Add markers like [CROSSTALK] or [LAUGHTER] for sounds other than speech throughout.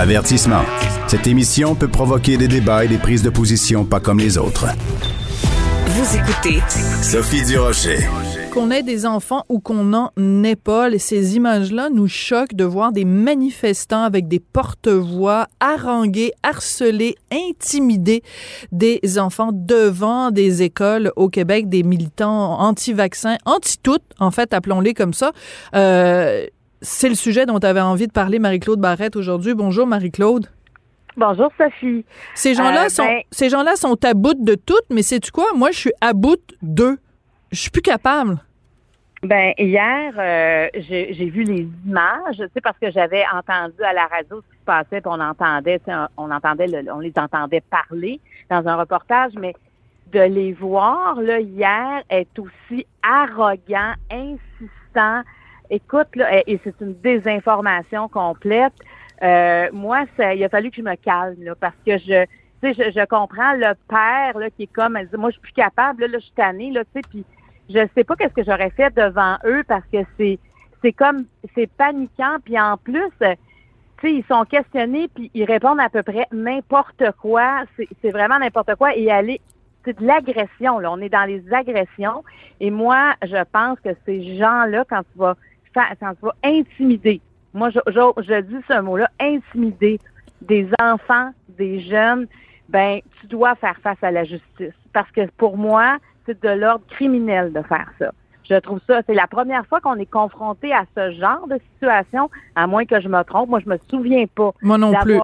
Avertissement. Cette émission peut provoquer des débats et des prises de position pas comme les autres. Vous écoutez Sophie Durocher. Qu'on ait des enfants ou qu'on n'en ait pas, ces images-là nous choquent de voir des manifestants avec des porte-voix haranguer, harceler, intimider des enfants devant des écoles au Québec, des militants anti-vaccins, anti-tout, en fait, appelons-les comme ça. Euh, c'est le sujet dont tu avais envie de parler, Marie-Claude Barrette, aujourd'hui. Bonjour, Marie-Claude. Bonjour Sophie. Ces gens-là Euh, sont ben- ces gens-là sont à bout de tout, mais sais-tu quoi? Moi, je suis à bout d'eux. Je suis plus capable. Ben hier, euh, j'ai j'ai vu les images, tu sais, parce que j'avais entendu à la radio ce qui se passait, puis on entendait, tu sais, on entendait, le- on les entendait parler dans un reportage, mais de les voir là hier est aussi arrogant, insistant. Écoute là, et, c'est une désinformation complète. Euh, moi, ça, il a fallu que je me calme là, parce que je, tu sais, je, je comprends le père là qui est comme, elle dit, moi je suis plus capable, là, là je suis tannée là, tu sais, puis je sais pas qu'est-ce que j'aurais fait devant eux parce que c'est c'est comme c'est paniquant puis en plus tu sais ils sont questionnés puis ils répondent à peu près n'importe quoi. C'est vraiment n'importe quoi. Et aller c'est de l'agression là. On est dans les agressions. Et moi je pense que ces gens là quand tu vas intimider moi je je, je dis ce mot là intimider des enfants des jeunes ben tu dois faire face à la justice parce que pour moi c'est de l'ordre criminel de faire ça. Je trouve ça, c'est la première fois qu'on est confronté à ce genre de situation, à moins que je me trompe. Moi, je me souviens pas Moi non plus.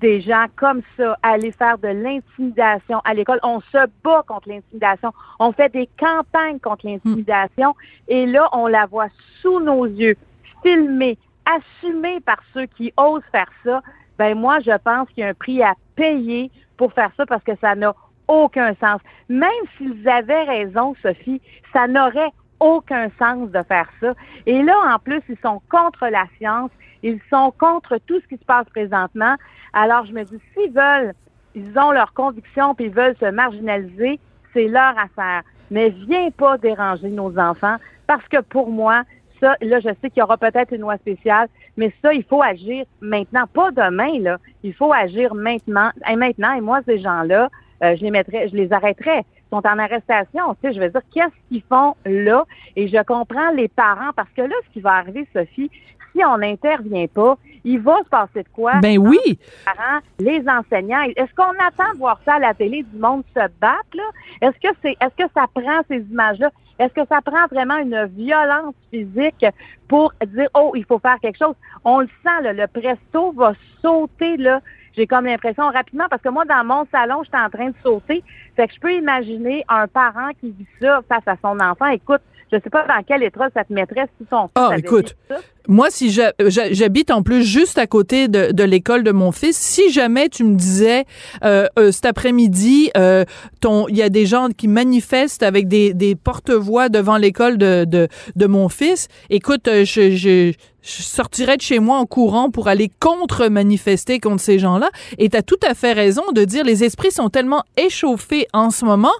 Des gens comme ça aller faire de l'intimidation à l'école. On se bat contre l'intimidation. On fait des campagnes contre l'intimidation. Et là, on la voit sous nos yeux, filmée, assumée par ceux qui osent faire ça. Ben moi, je pense qu'il y a un prix à payer pour faire ça parce que ça n'a aucun sens. Même s'ils avaient raison, Sophie, ça n'aurait aucun sens de faire ça. Et là, en plus, ils sont contre la science, ils sont contre tout ce qui se passe présentement. Alors, je me dis, s'ils veulent, ils ont leurs convictions, puis ils veulent se marginaliser, c'est leur affaire. Mais viens pas déranger nos enfants, parce que pour moi, ça, là, je sais qu'il y aura peut-être une loi spéciale, mais ça, il faut agir maintenant, pas demain, là. Il faut agir maintenant. Et maintenant, et moi, ces gens-là, euh, je les mettrais, je les arrêterais. Ils sont en arrestation. Tu sais, je veux dire, qu'est-ce qu'ils font là? Et je comprends les parents parce que là, ce qui va arriver, Sophie, si on n'intervient pas, il va se passer de quoi? Ben oui. Les parents, les enseignants. Est-ce qu'on attend de voir ça à la télé, du monde se battre, là? Est-ce que c'est, est-ce que ça prend ces images-là? Est-ce que ça prend vraiment une violence physique pour dire, oh, il faut faire quelque chose? On le sent, là, le presto va sauter, là. J'ai comme l'impression rapidement, parce que moi, dans mon salon, j'étais en train de sauter. Fait que je peux imaginer un parent qui vit ça face à son enfant. Écoute, je sais pas dans quel état ça te mettrait si ton fils Ah, écoute. ça. Moi, si j'habite en plus juste à côté de, de l'école de mon fils, si jamais tu me disais euh, euh, cet après-midi, euh, ton, il y a des gens qui manifestent avec des, des porte-voix devant l'école de, de, de mon fils, écoute, euh, je, je, je sortirais de chez moi en courant pour aller contre-manifester contre ces gens-là. Et tu as tout à fait raison de dire les esprits sont tellement échauffés en ce moment,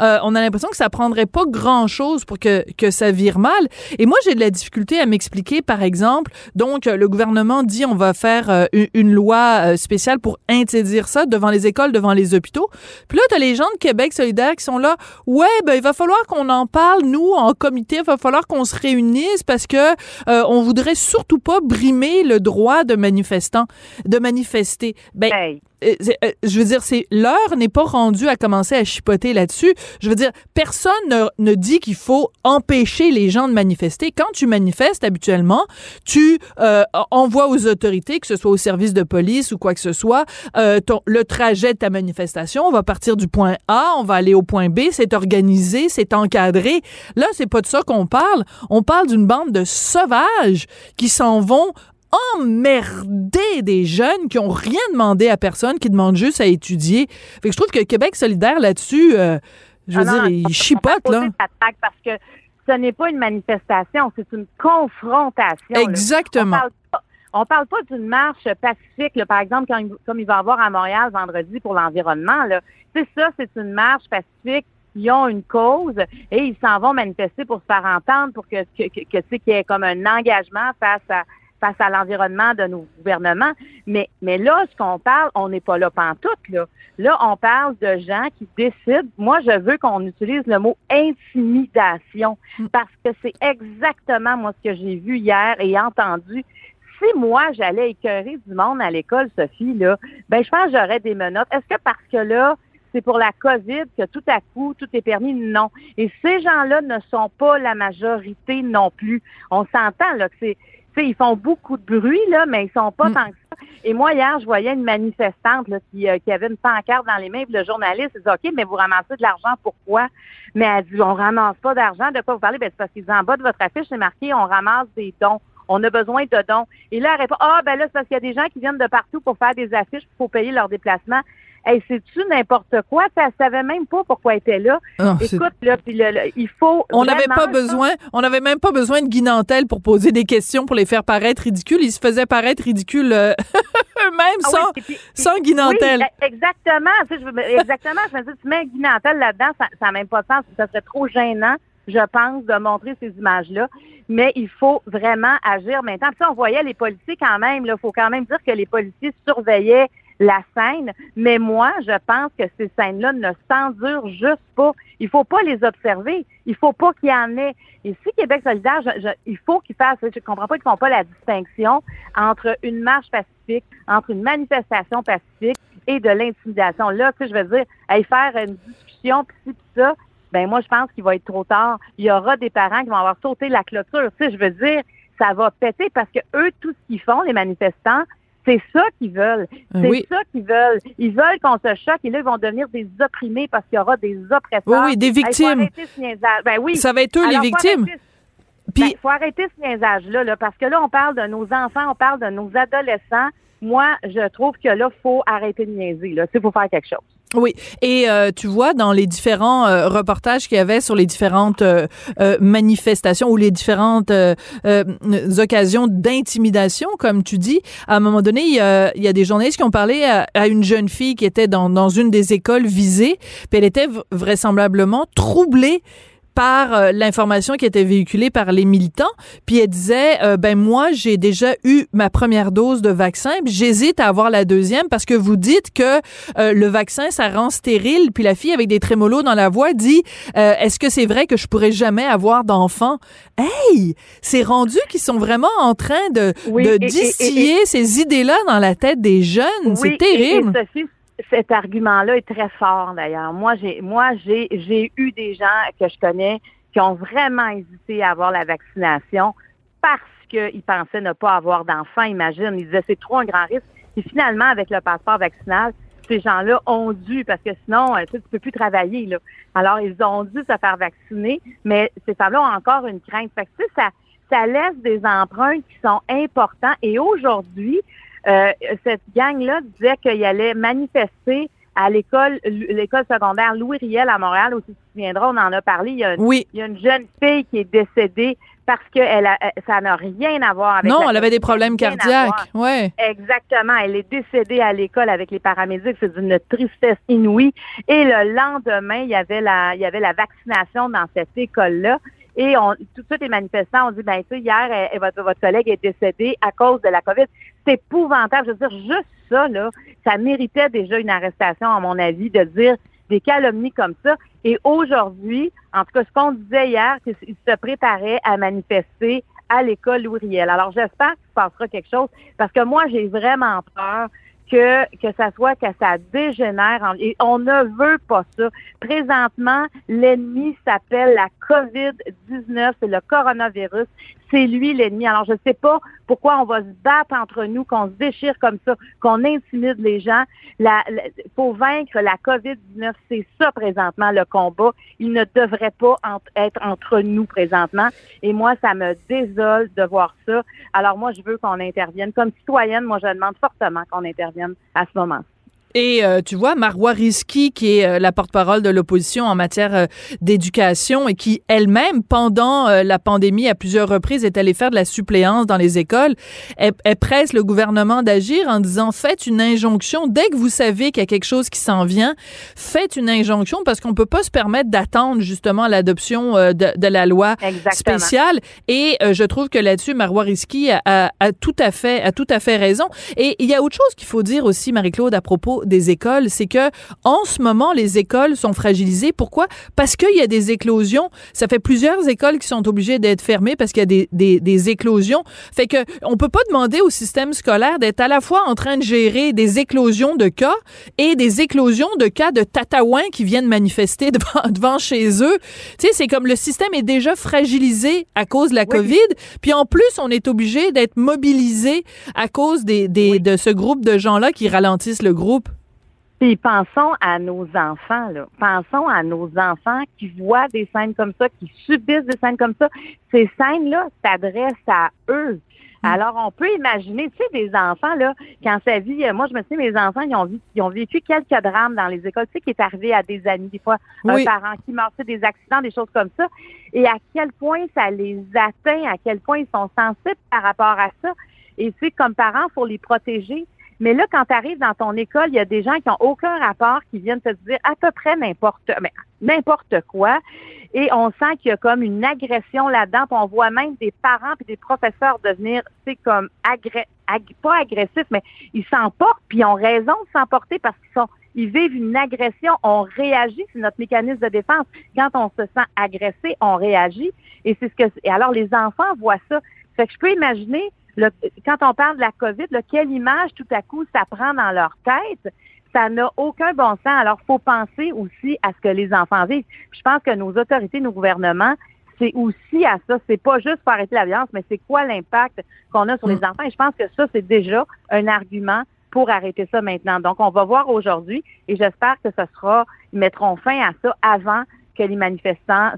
euh, on a l'impression que ça prendrait pas grand-chose pour que, que ça vire mal. Et moi, j'ai de la difficulté à m'expliquer, par exemple, donc euh, le gouvernement dit on va faire euh, une, loi euh, spéciale pour interdire ça devant les écoles, devant les hôpitaux. Puis là, tu as les gens de Québec solidaire qui sont là, ouais, ben il va falloir qu'on en parle, nous, en comité, il va falloir qu'on se réunisse parce que euh, on voudrait surtout pas brimer le droit de manifestants, de manifester. Ben. Euh, euh, je veux dire, c'est l'heure n'est pas rendue à commencer à chipoter là-dessus. Je veux dire, personne ne, ne dit qu'il faut empêcher les gens de manifester. Quand tu manifestes habituellement, tu euh, envoies aux autorités, que ce soit au service de police ou quoi que ce soit, euh, ton, le trajet de ta manifestation. On va partir du point A, on va aller au point B. C'est organisé, c'est encadré. Là, c'est pas de ça qu'on parle. On parle d'une bande de sauvages qui s'en vont emmerder des jeunes qui ont rien demandé à personne, qui demandent juste à étudier. Fait que je trouve que Québec solidaire là-dessus, euh, je veux Ah non, dire, il chipote, là. Parce que ce n'est pas une manifestation, c'est une confrontation. là. Exactement. On parle on parle pas d'une marche pacifique, là, par exemple, quand comme il va y avoir à Montréal vendredi pour l'environnement. C'est ça, c'est une marche pacifique. Ils ont une cause et ils s'en vont manifester pour se faire entendre, pour que, que, que, que, tu sais, qu'il y ait comme un engagement face à face à l'environnement de nos gouvernements. Mais, mais là, ce qu'on parle, on n'est pas là pantoute, là. Là, on parle de gens qui décident. Moi, je veux qu'on utilise le mot intimidation mm. parce que c'est exactement moi ce que j'ai vu hier et entendu si moi j'allais écœurer du monde à l'école, Sophie, là, ben je pense que j'aurais des menottes. Est-ce que parce que là, c'est pour la COVID que tout à coup, tout est permis? Non. Et ces gens-là ne sont pas la majorité non plus. On s'entend, là, que c'est, ils font beaucoup de bruit, là, mais ils sont pas mm. tant que ça. Et moi, hier, je voyais une manifestante là, qui, euh, qui avait une pancarte dans les mains, puis le journaliste il dit OK, mais vous ramassez de l'argent, pourquoi? Mais elle dit On ramasse pas d'argent, de quoi vous parlez? Ben, c'est parce qu'ils en bas de votre affiche, c'est marqué On ramasse des dons. On a besoin de dons. Et là, elle répond Ah, ben là, c'est parce qu'il y a des gens qui viennent de partout pour faire des affiches, pour payer leur déplacement. Hey, c'est-tu n'importe quoi? Ça savait même pas pourquoi elle était là. Ah, Écoute, là, puis il faut. On n'avait pas besoin, on n'avait même pas besoin de Guinantel pour poser des questions pour les faire paraître ridicules. Ils se faisaient paraître ridicules eux-mêmes [LAUGHS] ah sans, sans. Oui, e, exactement. Tu sais, je, exactement. je me dis, tu mets Guinantel là-dedans, ça n'a même pas de sens. Ça serait trop gênant je pense, de montrer ces images-là. Mais il faut vraiment agir maintenant. Puis on voyait les policiers quand même, il faut quand même dire que les policiers surveillaient la scène, mais moi, je pense que ces scènes-là ne s'endurent juste pas. Il faut pas les observer. Il faut pas qu'il y en ait. Et si Québec solidaire, il faut qu'ils fassent, je comprends pas qu'ils font pas la distinction entre une marche pacifique, entre une manifestation pacifique et de l'intimidation. Là, tu je veux dire, aller faire une discussion, puis ci, ça, ben moi, je pense qu'il va être trop tard. Il y aura des parents qui vont avoir sauté la clôture. Tu je veux dire, ça va péter parce que eux, tout ce qu'ils font, les manifestants, c'est ça qu'ils veulent. C'est ça qu'ils veulent. Ils veulent qu'on se choque et là, ils vont devenir des opprimés parce qu'il y aura des oppresseurs. Oui, oui, des victimes. ben oui. Ça va être eux les victimes. Il ben, faut arrêter ce niaisage-là, là, parce que là, on parle de nos enfants, on parle de nos adolescents. Moi, je trouve que là, faut arrêter de niaiser. Là, il faut faire quelque chose. Oui, et euh, tu vois dans les différents euh, reportages qu'il y avait sur les différentes euh, manifestations ou les différentes occasions d'intimidation, comme tu dis, à un moment donné, il y a, il y a des journalistes qui ont parlé à, à, une jeune fille qui était dans, dans une des écoles visées, puis elle était vraisemblablement troublée par euh, l'information qui était véhiculée par les militants. Puis elle disait, euh, ben moi, j'ai déjà eu ma première dose de vaccin, j'hésite à avoir la deuxième parce que vous dites que euh, le vaccin, ça rend stérile. Puis la fille avec des trémolos dans la voix dit, est-ce que c'est vrai que je pourrais jamais avoir d'enfant? Hey, c'est rendu qu'ils sont vraiment en train de, de distiller ces idées-là dans la tête des jeunes. c'est terrible cet argument-là est très fort d'ailleurs. Moi, j'ai moi j'ai j'ai eu des gens que je connais qui ont vraiment hésité à avoir la vaccination parce qu'ils pensaient ne pas avoir d'enfants. Imagine, ils disaient c'est trop un grand risque. Et finalement, avec le passeport vaccinal, ces gens-là ont dû, parce que sinon, euh, tu ne peux plus travailler. Là. Alors, ils ont dû se faire vacciner, mais ces femmes-là ont encore une crainte. Fait que, ça, ça laisse des empreintes qui sont importantes. Et aujourd'hui, euh, cette gang-là disait qu'il allait manifester à l'école l'école secondaire Louis Riel à Montréal, où tu te souviendras, on en a parlé. Il y a, oui. il y a une jeune fille qui est décédée parce que elle a, ça n'a rien à voir avec. Non, elle avait des problèmes cardiaques. Ouais. Exactement. Elle est décédée à l'école avec les paramédics. C'est d'une tristesse inouïe. Et le lendemain, il y avait la, il y avait la vaccination dans cette école-là. Et on, tout de suite, les manifestants ont dit, ben, tu hier, votre, collègue est décédé à cause de la COVID. C'est épouvantable. Je veux dire, juste ça, là, ça méritait déjà une arrestation, à mon avis, de dire des calomnies comme ça. Et aujourd'hui, en tout cas, ce qu'on disait hier, c'est qu'il se préparait à manifester à l'école Louis Alors, j'espère qu'il se passera quelque chose parce que moi, j'ai vraiment peur que, que ça soit que ça dégénère. et on ne veut pas ça. Présentement, l'ennemi s'appelle la COVID-19, c'est le coronavirus. C'est lui l'ennemi. Alors, je ne sais pas pourquoi on va se battre entre nous, qu'on se déchire comme ça, qu'on intimide les gens. Il faut vaincre la COVID-19. C'est ça présentement le combat. Il ne devrait pas être entre nous présentement. Et moi, ça me désole de voir ça. Alors moi, je veux qu'on intervienne. Comme citoyenne, moi, je demande fortement qu'on intervienne à ce moment. Et euh, tu vois, Marois Risky, qui est euh, la porte-parole de l'opposition en matière euh, d'éducation et qui elle-même, pendant la pandémie, à plusieurs reprises, est allée faire de la suppléance dans les écoles, elle, presse le gouvernement d'agir en disant faites une injonction dès que vous savez qu'il y a quelque chose qui s'en vient, faites une injonction parce qu'on peut pas se permettre d'attendre justement l'adoption de, de, la loi spéciale. Et je trouve que là-dessus, Marois Risky a, a, a, tout à fait a tout à fait raison. Et il y a autre chose qu'il faut dire aussi, Marie-Claude, à propos des écoles, c'est que en ce moment, les écoles sont fragilisées. Pourquoi? Parce qu'il y a des éclosions. Ça fait plusieurs écoles qui sont obligées d'être fermées parce qu'il y a des, des, des, éclosions. Fait que on peut pas demander au système scolaire d'être à la fois en train de gérer des éclosions de cas et des éclosions de cas de tatouins qui viennent manifester [LAUGHS] devant, devant chez eux. Tu sais, c'est comme le système est déjà fragilisé à cause de la COVID. Puis en plus, on est obligé d'être mobilisé à cause des, des de ce groupe de gens-là qui ralentissent le groupe. Puis pensons à nos enfants, là. Pensons à nos enfants qui voient des scènes comme ça, qui subissent des scènes comme ça. Ces scènes-là s'adressent à eux. Mm. Alors, on peut imaginer, tu sais, des enfants, là, quand sa vie, euh, moi, je me souviens, mes enfants, ils ont, vu, ils ont vécu quelques drames dans les écoles, tu sais, qui est arrivé à des amis, des fois, un parent qui meurt, des accidents, des choses comme ça, et à quel point ça les atteint, à quel point ils sont sensibles par rapport à ça. Et tu sais, comme parents, il faut les protéger. Mais là, quand tu arrives dans ton école, il y a des gens qui n'ont aucun rapport, qui viennent te dire à peu près n'importe n'importe quoi. Et on sent qu'il y a comme une agression là-dedans. on voit même des parents et des professeurs devenir, c'est comme pas agressifs, mais ils s'emportent, puis ils ont raison de s'emporter parce qu'ils sont ils vivent une agression, on réagit, c'est notre mécanisme de défense. Quand on se sent agressé, on réagit. Et c'est ce que et alors les enfants voient ça. Fait que je peux imaginer quand on parle de la COVID, quelle image tout à coup ça prend dans leur tête, ça n'a aucun bon sens. Alors, il faut penser aussi à ce que les enfants vivent. je pense que nos autorités, nos gouvernements, c'est aussi à ça. C'est pas juste pour arrêter la violence, mais c'est quoi l'impact qu'on a sur les mm. enfants? Et je pense que ça, c'est déjà un argument pour arrêter ça maintenant. Donc, on va voir aujourd'hui et j'espère que ce sera, ils mettront fin à ça avant que les manifestants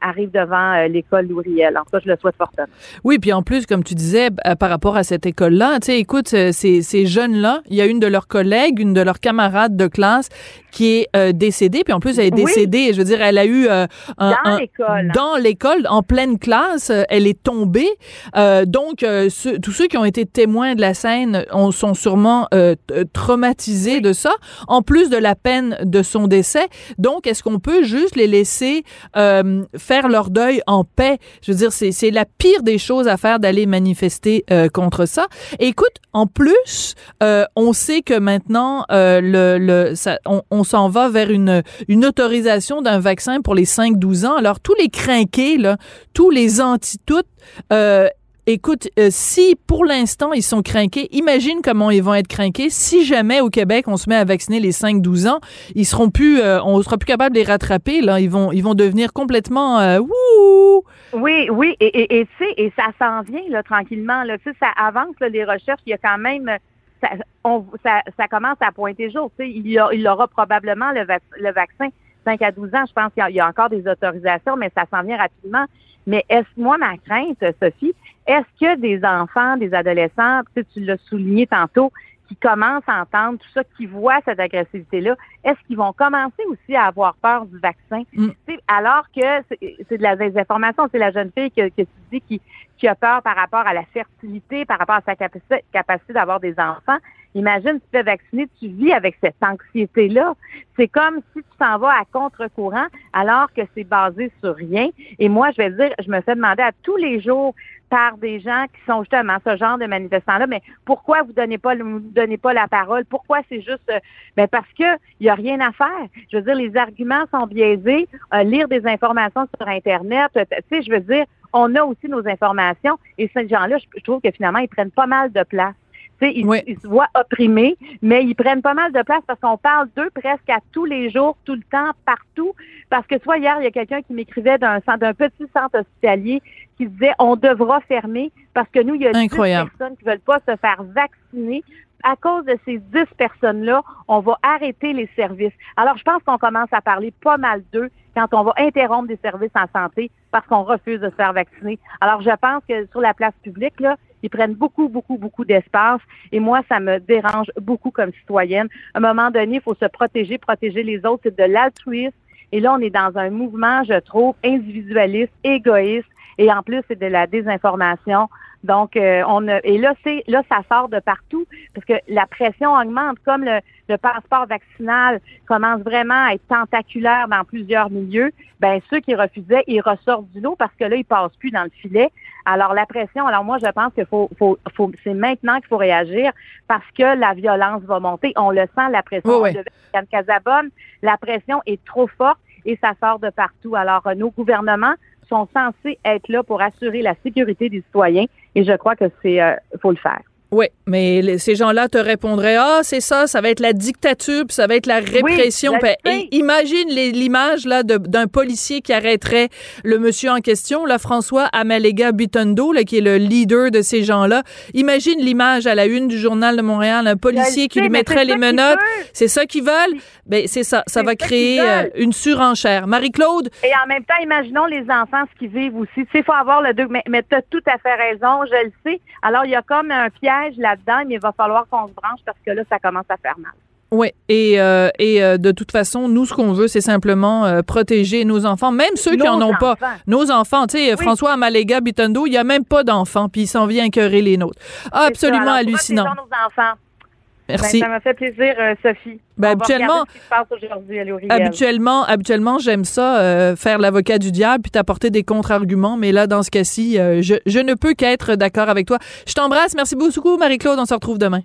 arrivent devant euh, l'école Louriel. En tout cas, je le souhaite fortement. Oui, puis en plus, comme tu disais, euh, par rapport à cette école-là, tu sais, écoute, euh, ces, ces jeunes-là, il y a une de leurs collègues, une de leurs camarades de classe qui est décédée, puis en plus, elle est décédée, je veux dire, elle a eu un, dans l'école. Dans l'école, en pleine classe, elle est tombée. donc, tous ceux qui ont été témoins de la scène on, sont sûrement traumatisés de ça, en plus de la peine de son décès. Donc, est-ce qu'on peut juste les laisser laisser euh, faire leur deuil en paix. Je veux dire, c'est la pire des choses à faire d'aller manifester euh, contre ça. Écoute, en plus, euh, on sait que maintenant, le, le ça, on, on s'en va vers une, une autorisation d'un vaccin pour les 5-12 ans. Alors, tous les crinqués, là, tous les anti-toutes, Écoute, euh, si pour l'instant ils sont craqués, imagine comment ils vont être craqués si jamais au Québec on se met à vacciner les 5-12 ans, ils seront plus, euh, on sera plus capable de les rattraper là, ils vont, ils vont devenir complètement euh, Oui, oui, et et, et, et ça s'en vient là tranquillement là, ça avance les recherches, il y a quand même ça, on, ça, ça commence à pointer jour, tu sais, il y, il aura probablement le, le vaccin 5 à 12 ans, je pense qu'il y, a encore des autorisations, mais ça s'en vient rapidement. Mais est-ce moi ma crainte, Sophie, est-ce que des enfants, des adolescents, tu l'as souligné tantôt, qui commencent à entendre tout ça, qui voient cette agressivité-là, est-ce qu'ils vont commencer aussi à avoir peur du vaccin? Mm. Alors que c'est de la désinformation, c'est la jeune fille que, que tu dis qui, qui a peur par rapport à la fertilité, par rapport à sa capacité, capacité d'avoir des enfants. Imagine, tu te fais vacciner, tu vis avec cette anxiété-là. C'est comme si tu t'en vas à contre-courant alors que c'est basé sur rien. Et moi, je vais dire, je me fais demander à tous les jours par des gens qui sont justement ce genre de manifestants-là, mais pourquoi vous donnez pas vous donnez pas la parole? Pourquoi c'est juste euh, ben parce que il y a rien à faire. Je veux dire, les arguments sont biaisés. Euh, lire des informations sur Internet, euh, tu sais, je veux dire, on a aussi nos informations et ces gens-là, je trouve que finalement, ils prennent pas mal de place. Ils, ils, se voient opprimés, mais ils prennent pas mal de place parce qu'on parle d'eux presque à tous les jours, tout le temps, partout. Parce que soit hier, il y a quelqu'un qui m'écrivait d'un d'un petit centre hospitalier qui disait on devra fermer parce que nous, il y a des personnes qui veulent pas se faire vacciner. À cause de ces 10 personnes-là, on va arrêter les services. Alors, je pense qu'on commence à parler pas mal d'eux quand on va interrompre des services en santé parce qu'on refuse de se faire vacciner. Alors, je pense que sur la place publique, là, Ils prennent beaucoup, beaucoup, beaucoup d'espace. Et moi, ça me dérange beaucoup comme citoyenne. À un moment donné, il faut se protéger, protéger les autres. C'est de l'altruisme. Et là, on est dans un mouvement, je trouve, individualiste, égoïste. Et en plus, c'est de la désinformation. Donc, euh, on a, et là, c'est là, ça sort de partout parce que la pression augmente, comme le, le, passeport vaccinal commence vraiment à être tentaculaire dans plusieurs milieux. Ben ceux qui refusaient, ils ressortent du lot parce que là, ils passent plus dans le filet. Alors la pression, alors moi, je pense qu'il faut, faut, faut c'est maintenant qu'il faut réagir parce que la violence va monter. On le sent, la pression Oui, oui. de Casabonne, la pression est trop forte et ça sort de partout. Alors, euh, nos gouvernements sont censés être là pour assurer la sécurité des citoyens et je crois que c'est euh, faut le faire. Oui, mais les- ces gens-là te répondraient Ah, c'est ça, ça va être la dictature, puis ça va être la répression. i- imagine l'image là d'un policier qui arrêterait le monsieur en question, là, François Amalega Bitondo, là, qui est le leader de ces gens-là. Imagine l'image à la une du journal de Montréal, un policier Je qui sais, lui mettrait les menottes. C'est ça qu'ils veulent? Ben c'est ça, ça va créer euh, une surenchère. Marie-Claude, Et en même temps, imaginons les enfants ce qu'ils vivent aussi. Tu sais, il faut avoir le deux. Mais, mais tu as tout à fait raison, je le sais. Alors, il y a comme un piège là-dedans, mais il va falloir qu'on se branche parce que là, ça commence à faire mal. Oui, et, euh, et euh, de toute façon, nous, ce qu'on veut, c'est simplement euh, protéger nos enfants, même ceux qui en ont pas. Nos enfants, tu sais, François Amalega Bitondo, il y a même pas d'enfants, puis il s'en vient écœurer les nôtres. Ah, absolument C'est ça. Alors, hallucinant. nos enfants? Merci. Ben, ça m'a fait plaisir, euh, Sophie. Ben, habituellement- ce qui se passe. Habituellement, habituellement, j'aime ça, euh, faire l'avocat du diable puis t'apporter des contre-arguments, mais là, dans ce cas-ci, euh, je, je ne peux qu'être d'accord avec toi. Je t'embrasse. Merci beaucoup, Marie-Claude. On se retrouve demain.